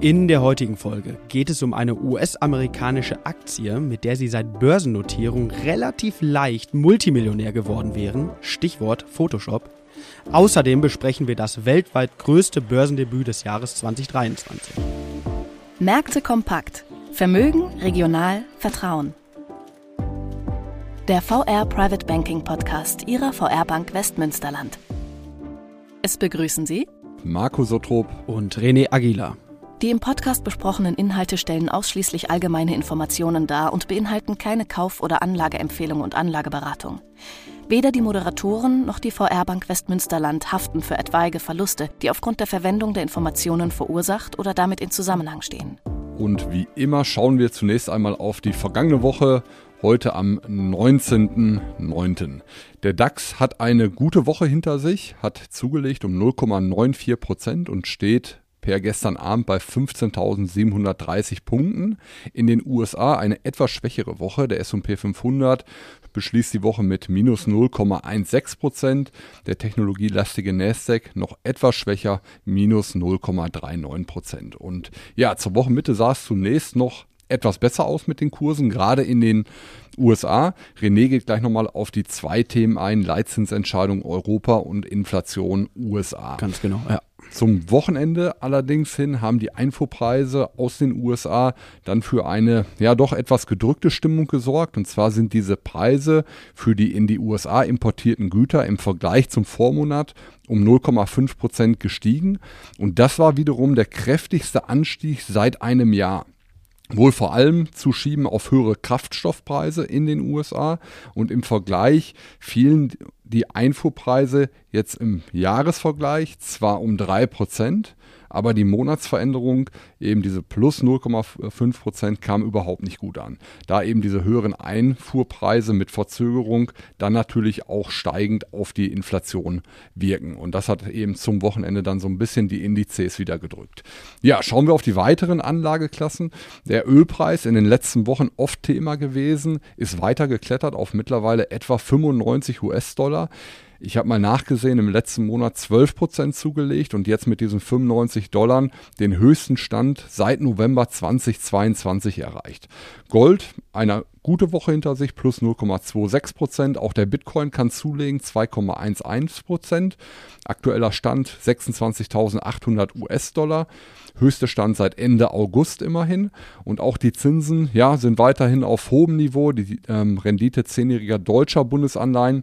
In der heutigen Folge geht es um eine US-amerikanische Aktie, mit der Sie seit Börsennotierung relativ leicht Multimillionär geworden wären. Stichwort Photoshop. Außerdem besprechen wir das weltweit größte Börsendebüt des Jahres 2023. Märkte kompakt. Vermögen, regional, Vertrauen. Der VR Private Banking Podcast Ihrer VR Bank Westmünsterland. Es begrüßen Sie Marco Sotrop und René Aguilar. Die im Podcast besprochenen Inhalte stellen ausschließlich allgemeine Informationen dar und beinhalten keine Kauf- oder Anlageempfehlung und Anlageberatung. Weder die Moderatoren noch die VR Bank Westmünsterland haften für etwaige Verluste, die aufgrund der Verwendung der Informationen verursacht oder damit in Zusammenhang stehen. Und wie immer schauen wir zunächst einmal auf die vergangene Woche, heute am 19.09. Der DAX hat eine gute Woche hinter sich, hat zugelegt um 0,94 Prozent und steht per gestern Abend bei 15.730 Punkten. In den USA eine etwas schwächere Woche. Der S&P 500 beschließt die Woche mit minus 0,16 Prozent. Der technologielastige Nasdaq noch etwas schwächer, minus 0,39 Prozent. Und ja, zur Wochenmitte sah es zunächst noch etwas besser aus mit den Kursen, gerade in den USA. René geht gleich nochmal auf die zwei Themen ein, Leitzinsentscheidung Europa und Inflation USA. Ganz genau, ja. Zum Wochenende allerdings hin haben die Einfuhrpreise aus den USA dann für eine ja doch etwas gedrückte Stimmung gesorgt. Und zwar sind diese Preise für die in die USA importierten Güter im Vergleich zum Vormonat um 0,5 Prozent gestiegen. Und das war wiederum der kräftigste Anstieg seit einem Jahr wohl vor allem zu schieben auf höhere Kraftstoffpreise in den USA und im Vergleich fielen die Einfuhrpreise jetzt im Jahresvergleich zwar um 3%, aber die Monatsveränderung, eben diese plus 0,5 Prozent, kam überhaupt nicht gut an. Da eben diese höheren Einfuhrpreise mit Verzögerung dann natürlich auch steigend auf die Inflation wirken. Und das hat eben zum Wochenende dann so ein bisschen die Indizes wieder gedrückt. Ja, schauen wir auf die weiteren Anlageklassen. Der Ölpreis in den letzten Wochen oft Thema gewesen, ist weiter geklettert auf mittlerweile etwa 95 US-Dollar. Ich habe mal nachgesehen, im letzten Monat 12% zugelegt und jetzt mit diesen 95 Dollar den höchsten Stand seit November 2022 erreicht. Gold, eine gute Woche hinter sich, plus 0,26%. Auch der Bitcoin kann zulegen, 2,11%. Aktueller Stand 26.800 US-Dollar. Höchster Stand seit Ende August immerhin. Und auch die Zinsen ja, sind weiterhin auf hohem Niveau. Die ähm, Rendite zehnjähriger deutscher Bundesanleihen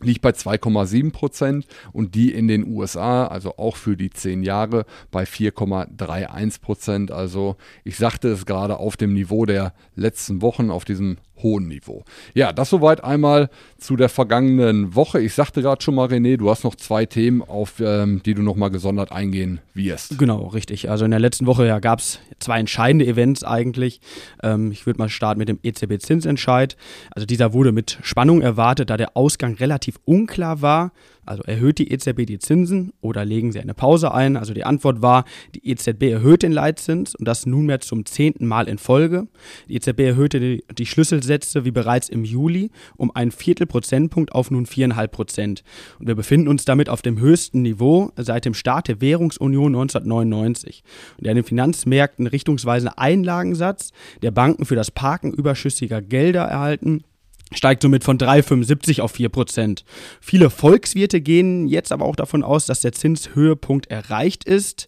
liegt bei 2,7 Prozent und die in den USA, also auch für die zehn Jahre, bei 4,31 Prozent. Also ich sagte es gerade auf dem Niveau der letzten Wochen, auf diesem hohen Niveau. Ja, das soweit einmal zu der vergangenen Woche. Ich sagte gerade schon mal, René, du hast noch zwei Themen, auf ähm, die du nochmal gesondert eingehen wirst. Genau, richtig. Also in der letzten Woche ja, gab es zwei entscheidende Events eigentlich. Ähm, ich würde mal starten mit dem EZB-Zinsentscheid. Also dieser wurde mit Spannung erwartet, da der Ausgang relativ unklar war. Also erhöht die EZB die Zinsen oder legen sie eine Pause ein? Also die Antwort war, die EZB erhöht den Leitzins und das nunmehr zum zehnten Mal in Folge. Die EZB erhöhte die, die Schlüsselsätze wie bereits im Juli um einen Viertelprozentpunkt auf nun viereinhalb Prozent. Und wir befinden uns damit auf dem höchsten Niveau seit dem Start der Währungsunion 1999. Und der in den Finanzmärkten richtungsweisende Einlagensatz der Banken für das Parken überschüssiger Gelder erhalten steigt somit von 3,75 auf 4 Prozent. Viele Volkswirte gehen jetzt aber auch davon aus, dass der Zinshöhepunkt erreicht ist.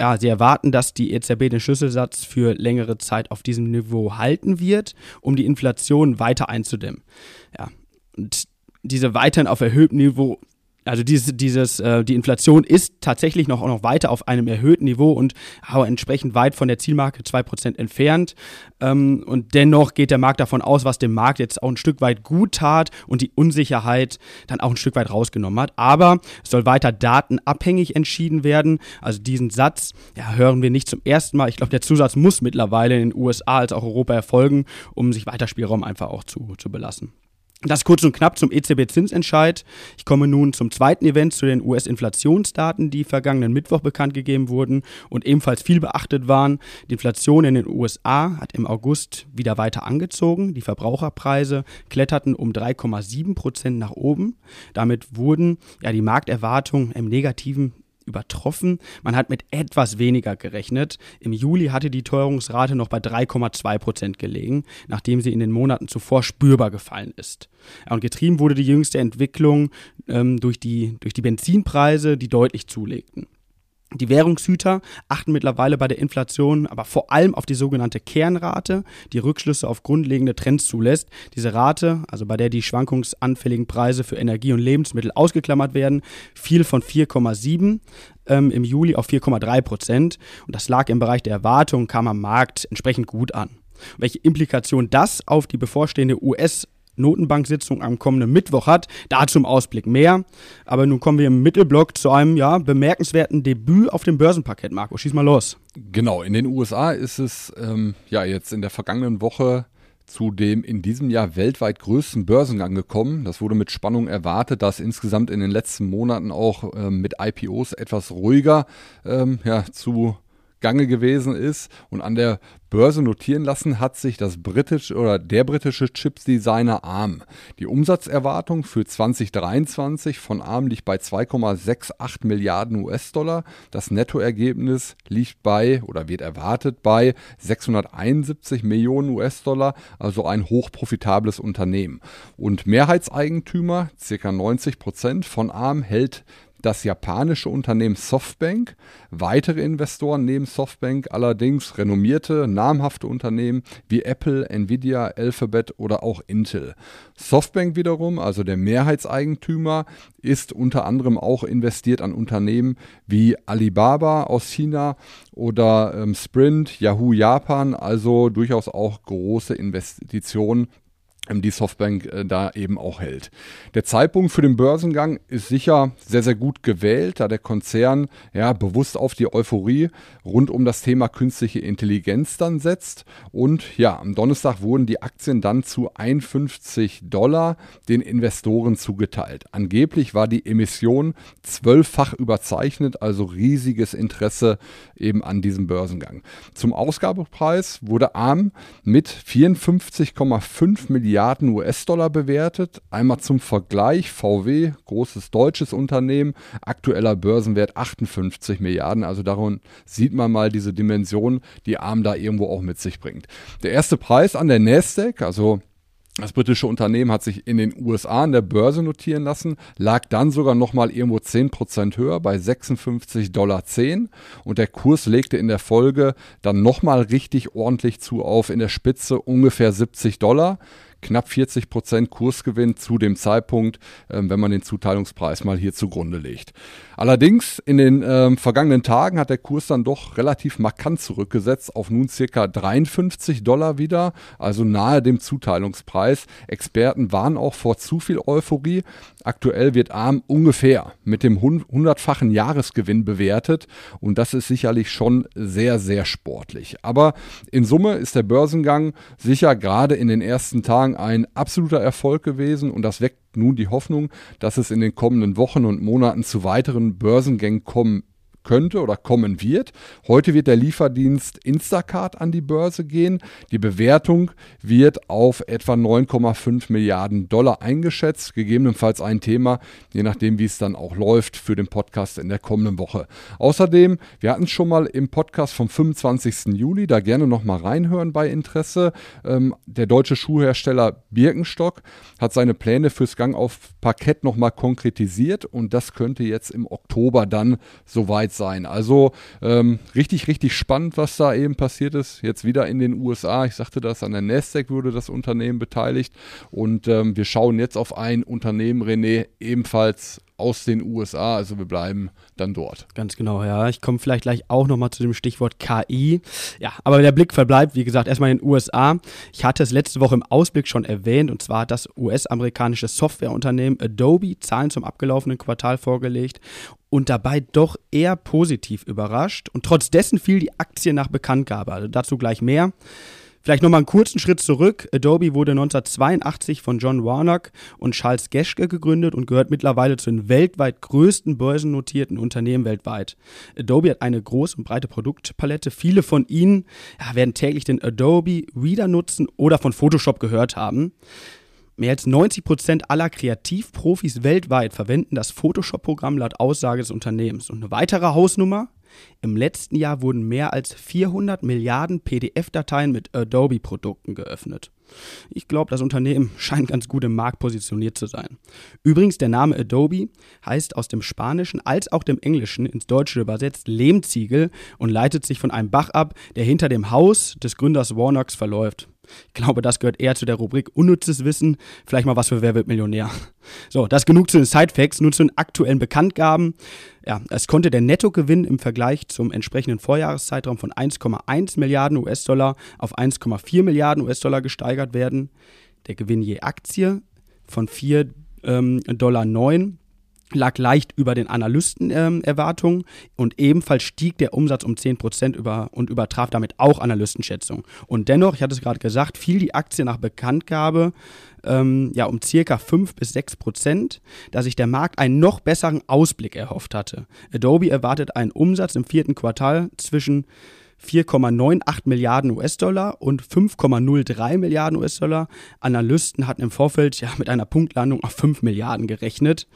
Ja, sie erwarten, dass die EZB den Schlüsselsatz für längere Zeit auf diesem Niveau halten wird, um die Inflation weiter einzudämmen. Ja, und diese weiterhin auf erhöhtem Niveau also dieses, dieses, äh, die Inflation ist tatsächlich noch, noch weiter auf einem erhöhten Niveau und aber entsprechend weit von der Zielmarke 2% entfernt. Ähm, und dennoch geht der Markt davon aus, was dem Markt jetzt auch ein Stück weit gut tat und die Unsicherheit dann auch ein Stück weit rausgenommen hat. Aber es soll weiter datenabhängig entschieden werden. Also diesen Satz ja, hören wir nicht zum ersten Mal. Ich glaube, der Zusatz muss mittlerweile in den USA als auch Europa erfolgen, um sich weiter Spielraum einfach auch zu, zu belassen. Das kurz und knapp zum EZB-Zinsentscheid. Ich komme nun zum zweiten Event, zu den US-Inflationsdaten, die vergangenen Mittwoch bekannt gegeben wurden und ebenfalls viel beachtet waren. Die Inflation in den USA hat im August wieder weiter angezogen. Die Verbraucherpreise kletterten um 3,7 Prozent nach oben. Damit wurden ja die Markterwartungen im negativen übertroffen. Man hat mit etwas weniger gerechnet. Im Juli hatte die Teuerungsrate noch bei 3,2 Prozent gelegen, nachdem sie in den Monaten zuvor spürbar gefallen ist. Und getrieben wurde die jüngste Entwicklung ähm, durch, die, durch die Benzinpreise, die deutlich zulegten. Die Währungshüter achten mittlerweile bei der Inflation aber vor allem auf die sogenannte Kernrate, die Rückschlüsse auf grundlegende Trends zulässt. Diese Rate, also bei der die schwankungsanfälligen Preise für Energie und Lebensmittel ausgeklammert werden, fiel von 4,7 ähm, im Juli auf 4,3 Prozent. Und das lag im Bereich der Erwartungen, kam am Markt entsprechend gut an. Welche Implikation das auf die bevorstehende US- Notenbank-Sitzung am kommenden Mittwoch hat. Dazu im Ausblick mehr. Aber nun kommen wir im Mittelblock zu einem ja, bemerkenswerten Debüt auf dem Börsenparkett. Marco, schieß mal los. Genau, in den USA ist es ähm, ja jetzt in der vergangenen Woche zu dem in diesem Jahr weltweit größten Börsengang gekommen. Das wurde mit Spannung erwartet, dass insgesamt in den letzten Monaten auch ähm, mit IPOs etwas ruhiger ähm, ja, zu Gange gewesen ist und an der Börse notieren lassen hat sich das britische oder der britische Chipsdesigner ARM. Die Umsatzerwartung für 2023 von ARM liegt bei 2,68 Milliarden US-Dollar. Das Nettoergebnis liegt bei oder wird erwartet bei 671 Millionen US-Dollar, also ein hochprofitables Unternehmen. Und Mehrheitseigentümer, circa 90 Prozent von ARM, hält das japanische Unternehmen Softbank, weitere Investoren neben Softbank allerdings renommierte, namhafte Unternehmen wie Apple, Nvidia, Alphabet oder auch Intel. Softbank wiederum, also der Mehrheitseigentümer, ist unter anderem auch investiert an Unternehmen wie Alibaba aus China oder ähm, Sprint, Yahoo Japan, also durchaus auch große Investitionen die Softbank äh, da eben auch hält. Der Zeitpunkt für den Börsengang ist sicher sehr, sehr gut gewählt, da der Konzern ja bewusst auf die Euphorie rund um das Thema künstliche Intelligenz dann setzt. Und ja, am Donnerstag wurden die Aktien dann zu 51 Dollar den Investoren zugeteilt. Angeblich war die Emission zwölffach überzeichnet, also riesiges Interesse eben an diesem Börsengang. Zum Ausgabepreis wurde ARM mit 54,5 Milliarden Milliarden US-Dollar bewertet. Einmal zum Vergleich, VW, großes deutsches Unternehmen, aktueller Börsenwert 58 Milliarden. Also darum sieht man mal diese Dimension, die ARM da irgendwo auch mit sich bringt. Der erste Preis an der Nasdaq, also das britische Unternehmen hat sich in den USA an der Börse notieren lassen, lag dann sogar nochmal irgendwo 10% höher bei 56,10 Dollar und der Kurs legte in der Folge dann nochmal richtig ordentlich zu auf, in der Spitze ungefähr 70 Dollar knapp 40 Prozent Kursgewinn zu dem Zeitpunkt, ähm, wenn man den Zuteilungspreis mal hier zugrunde legt. Allerdings in den ähm, vergangenen Tagen hat der Kurs dann doch relativ markant zurückgesetzt auf nun circa 53 Dollar wieder, also nahe dem Zuteilungspreis. Experten waren auch vor zu viel Euphorie. Aktuell wird ARM ungefähr mit dem hundertfachen Jahresgewinn bewertet und das ist sicherlich schon sehr, sehr sportlich. Aber in Summe ist der Börsengang sicher gerade in den ersten Tagen ein absoluter Erfolg gewesen und das weckt nun die Hoffnung, dass es in den kommenden Wochen und Monaten zu weiteren Börsengängen kommen könnte oder kommen wird. Heute wird der Lieferdienst Instacart an die Börse gehen. Die Bewertung wird auf etwa 9,5 Milliarden Dollar eingeschätzt. Gegebenenfalls ein Thema, je nachdem, wie es dann auch läuft, für den Podcast in der kommenden Woche. Außerdem, wir hatten es schon mal im Podcast vom 25. Juli, da gerne noch mal reinhören bei Interesse. Ähm, der deutsche Schuhhersteller Birkenstock hat seine Pläne fürs Gang auf Parkett noch mal konkretisiert und das könnte jetzt im Oktober dann soweit sein. Also ähm, richtig, richtig spannend, was da eben passiert ist. Jetzt wieder in den USA. Ich sagte das, an der Nasdaq wurde das Unternehmen beteiligt. Und ähm, wir schauen jetzt auf ein Unternehmen, René, ebenfalls aus den USA. Also wir bleiben dann dort. Ganz genau, ja. Ich komme vielleicht gleich auch nochmal zu dem Stichwort KI. Ja, aber der Blick verbleibt, wie gesagt, erstmal in den USA. Ich hatte es letzte Woche im Ausblick schon erwähnt, und zwar hat das US-amerikanische Softwareunternehmen Adobe Zahlen zum abgelaufenen Quartal vorgelegt und dabei doch eher positiv überrascht. Und trotz dessen fiel die Aktie nach Bekanntgabe. Also dazu gleich mehr. Vielleicht nochmal einen kurzen Schritt zurück. Adobe wurde 1982 von John Warnock und Charles Geschke gegründet und gehört mittlerweile zu den weltweit größten börsennotierten Unternehmen weltweit. Adobe hat eine große und breite Produktpalette. Viele von Ihnen ja, werden täglich den Adobe Reader nutzen oder von Photoshop gehört haben. Mehr als 90 Prozent aller Kreativprofis weltweit verwenden das Photoshop-Programm laut Aussage des Unternehmens. Und eine weitere Hausnummer, im letzten Jahr wurden mehr als 400 Milliarden PDF-Dateien mit Adobe-Produkten geöffnet. Ich glaube, das Unternehmen scheint ganz gut im Markt positioniert zu sein. Übrigens, der Name Adobe heißt aus dem Spanischen als auch dem Englischen ins Deutsche übersetzt Lehmziegel und leitet sich von einem Bach ab, der hinter dem Haus des Gründers Warnocks verläuft. Ich glaube, das gehört eher zu der Rubrik unnützes Wissen. Vielleicht mal was für Wer wird Millionär. So, das genug zu den Sidefacts. Nun zu den aktuellen Bekanntgaben. Ja, es konnte der Nettogewinn im Vergleich zum entsprechenden Vorjahreszeitraum von 1,1 Milliarden US-Dollar auf 1,4 Milliarden US-Dollar gesteigert werden. Der Gewinn je Aktie von 4,09 ähm, Dollar lag leicht über den Analystenerwartungen ähm, und ebenfalls stieg der Umsatz um 10% über und übertraf damit auch Analystenschätzungen. Und dennoch, ich hatte es gerade gesagt, fiel die Aktie nach Bekanntgabe ähm, ja, um circa 5 bis 6 Prozent, da sich der Markt einen noch besseren Ausblick erhofft hatte. Adobe erwartet einen Umsatz im vierten Quartal zwischen 4,98 Milliarden US-Dollar und 5,03 Milliarden US-Dollar. Analysten hatten im Vorfeld ja mit einer Punktlandung auf 5 Milliarden gerechnet.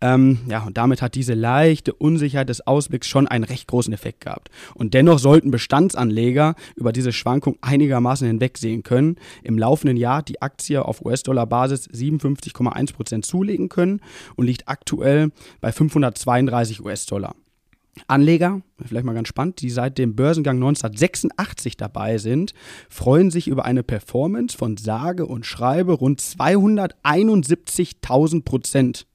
Ähm, ja, und damit hat diese leichte Unsicherheit des Ausblicks schon einen recht großen Effekt gehabt. Und dennoch sollten Bestandsanleger über diese Schwankung einigermaßen hinwegsehen können. Im laufenden Jahr die Aktie auf US-Dollar-Basis 57,1 Prozent zulegen können und liegt aktuell bei 532 US-Dollar. Anleger, vielleicht mal ganz spannend, die seit dem Börsengang 1986 dabei sind, freuen sich über eine Performance von sage und schreibe rund 271.000 Prozent.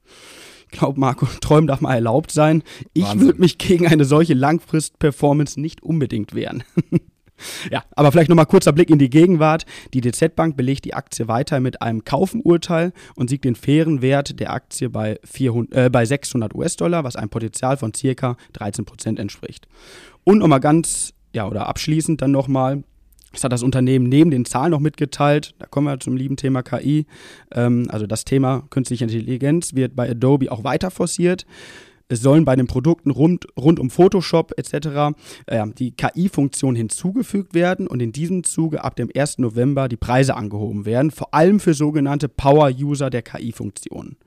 Ich glaube, Marco, Träumen darf mal erlaubt sein. Ich würde mich gegen eine solche Langfrist-Performance nicht unbedingt wehren. Ja, aber vielleicht nochmal kurzer Blick in die Gegenwart. Die DZ Bank belegt die Aktie weiter mit einem Kaufenurteil und sieht den fairen Wert der Aktie bei, 400, äh, bei 600 US-Dollar, was einem Potenzial von circa 13 Prozent entspricht. Und nochmal ganz, ja, oder abschließend dann nochmal, das hat das Unternehmen neben den Zahlen noch mitgeteilt. Da kommen wir zum lieben Thema KI. Ähm, also das Thema künstliche Intelligenz wird bei Adobe auch weiter forciert. Es sollen bei den Produkten rund, rund um Photoshop etc. Äh, die KI-Funktionen hinzugefügt werden und in diesem Zuge ab dem 1. November die Preise angehoben werden, vor allem für sogenannte Power-User der KI-Funktionen.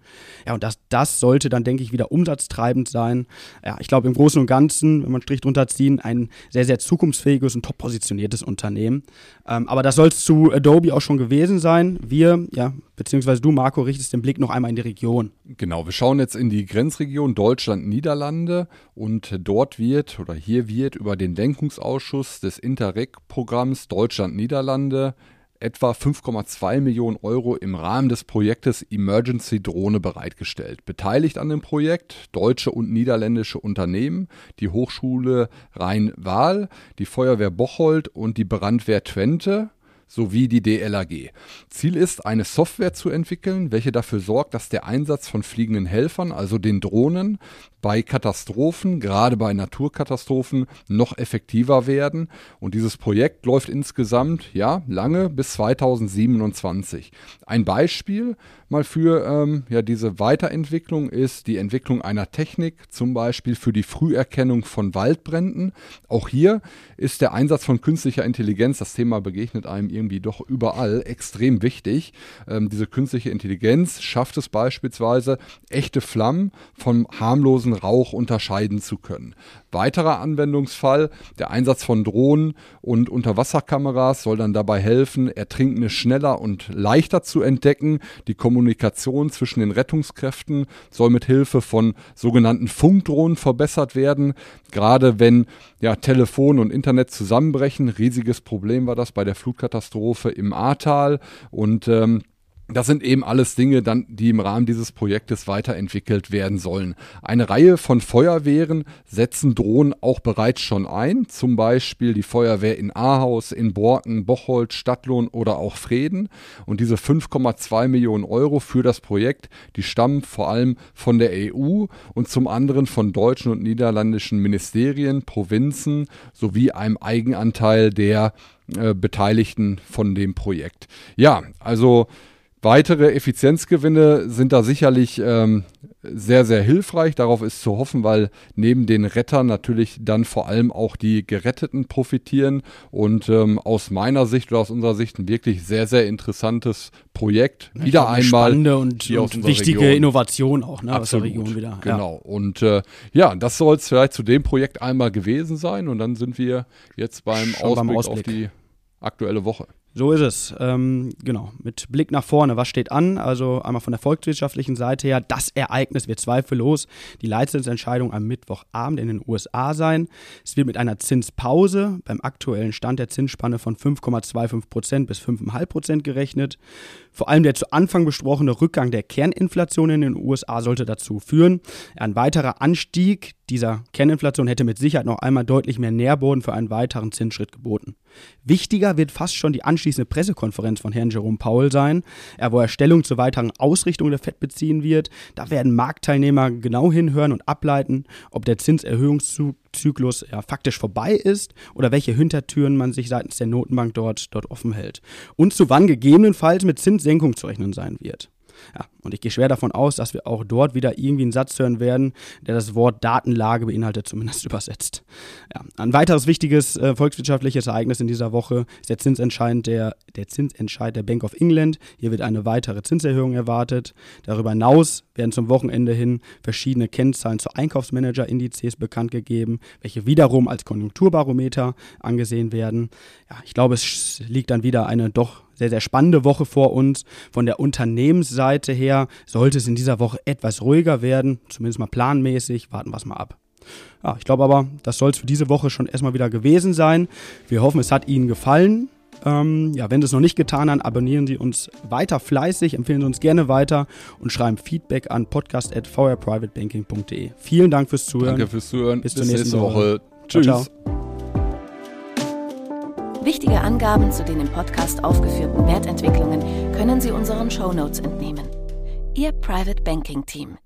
Ja, und das, das sollte dann, denke ich, wieder umsatztreibend sein. Ja, ich glaube, im Großen und Ganzen, wenn man Strich drunter ziehen, ein sehr, sehr zukunftsfähiges und top positioniertes Unternehmen. Ähm, aber das soll es zu Adobe auch schon gewesen sein. Wir, ja, beziehungsweise du, Marco, richtest den Blick noch einmal in die Region. Genau, wir schauen jetzt in die Grenzregion Deutschland, Niederlande und dort wird oder hier wird über den Denkungsausschuss des Interreg-Programms Deutschland-Niederlande etwa 5,2 Millionen Euro im Rahmen des Projektes Emergency Drohne bereitgestellt. Beteiligt an dem Projekt deutsche und niederländische Unternehmen, die Hochschule Rhein-Waal, die Feuerwehr Bocholt und die Brandwehr Twente sowie die DLAG. Ziel ist, eine Software zu entwickeln, welche dafür sorgt, dass der Einsatz von fliegenden Helfern, also den Drohnen, bei Katastrophen, gerade bei Naturkatastrophen, noch effektiver werden. Und dieses Projekt läuft insgesamt ja lange bis 2027. Ein Beispiel mal für ähm, ja, diese Weiterentwicklung ist die Entwicklung einer Technik, zum Beispiel für die Früherkennung von Waldbränden. Auch hier ist der Einsatz von künstlicher Intelligenz, das Thema begegnet einem irgendwie doch überall, extrem wichtig. Ähm, diese künstliche Intelligenz schafft es beispielsweise, echte Flammen von harmlosen Rauch unterscheiden zu können. Weiterer Anwendungsfall, der Einsatz von Drohnen und Unterwasserkameras soll dann dabei helfen, Ertrinkende schneller und leichter zu entdecken. Die Kommunikation zwischen den Rettungskräften soll mit Hilfe von sogenannten Funkdrohnen verbessert werden. Gerade wenn ja, Telefon und Internet zusammenbrechen, riesiges Problem war das bei der Flutkatastrophe im Ahrtal und ähm, das sind eben alles Dinge, dann, die im Rahmen dieses Projektes weiterentwickelt werden sollen. Eine Reihe von Feuerwehren setzen Drohnen auch bereits schon ein, zum Beispiel die Feuerwehr in Ahaus, in Borken, Bocholt, Stadtlohn oder auch Freden. Und diese 5,2 Millionen Euro für das Projekt, die stammen vor allem von der EU und zum anderen von deutschen und niederländischen Ministerien, Provinzen sowie einem Eigenanteil der äh, Beteiligten von dem Projekt. Ja, also Weitere Effizienzgewinne sind da sicherlich ähm, sehr, sehr hilfreich. Darauf ist zu hoffen, weil neben den Rettern natürlich dann vor allem auch die Geretteten profitieren. Und ähm, aus meiner Sicht oder aus unserer Sicht ein wirklich sehr, sehr interessantes Projekt. Ich wieder einmal. Spannende und, und wichtige Region. Innovation auch, ne, aus der Absolut, Region wieder. Genau. Und äh, ja, das soll es vielleicht zu dem Projekt einmal gewesen sein. Und dann sind wir jetzt beim, Ausblick, beim auf Ausblick. die aktuelle Woche. So ist es. Ähm, genau. Mit Blick nach vorne, was steht an? Also einmal von der volkswirtschaftlichen Seite her, das Ereignis wird zweifellos die Leitzinsentscheidung am Mittwochabend in den USA sein. Es wird mit einer Zinspause beim aktuellen Stand der Zinsspanne von 5,25 Prozent bis 5,5 Prozent gerechnet. Vor allem der zu Anfang besprochene Rückgang der Kerninflation in den USA sollte dazu führen. Ein weiterer Anstieg dieser Kerninflation hätte mit Sicherheit noch einmal deutlich mehr Nährboden für einen weiteren Zinsschritt geboten. Wichtiger wird fast schon die anschließende Pressekonferenz von Herrn Jerome Powell sein, wo er Stellung zur weiteren Ausrichtung der FED beziehen wird. Da werden Marktteilnehmer genau hinhören und ableiten, ob der Zinserhöhungszyklus ja, faktisch vorbei ist oder welche Hintertüren man sich seitens der Notenbank dort, dort offen hält. Und zu wann gegebenenfalls mit Zinssenkung zu rechnen sein wird. Ja, und ich gehe schwer davon aus, dass wir auch dort wieder irgendwie einen Satz hören werden, der das Wort Datenlage beinhaltet, zumindest übersetzt. Ja, ein weiteres wichtiges äh, volkswirtschaftliches Ereignis in dieser Woche ist der Zinsentscheid der, der Zinsentscheid der Bank of England. Hier wird eine weitere Zinserhöhung erwartet. Darüber hinaus werden zum Wochenende hin verschiedene Kennzahlen zu Einkaufsmanager-Indizes bekannt gegeben, welche wiederum als Konjunkturbarometer angesehen werden. Ja, ich glaube, es liegt dann wieder eine doch sehr, sehr spannende Woche vor uns. Von der Unternehmensseite her sollte es in dieser Woche etwas ruhiger werden, zumindest mal planmäßig. Warten wir es mal ab. Ja, ich glaube aber, das soll es für diese Woche schon erstmal wieder gewesen sein. Wir hoffen, es hat Ihnen gefallen. Ähm, ja, wenn Sie es noch nicht getan haben, abonnieren Sie uns weiter fleißig, empfehlen Sie uns gerne weiter und schreiben Feedback an podcast.vrprivatebanking.de. Vielen Dank fürs Zuhören. Danke fürs Zuhören. Bis zur nächsten Woche. Tschüss. Ciao, ciao. Wichtige Angaben zu den im Podcast aufgeführten Wertentwicklungen können Sie unseren Shownotes entnehmen. Ihr Private Banking Team.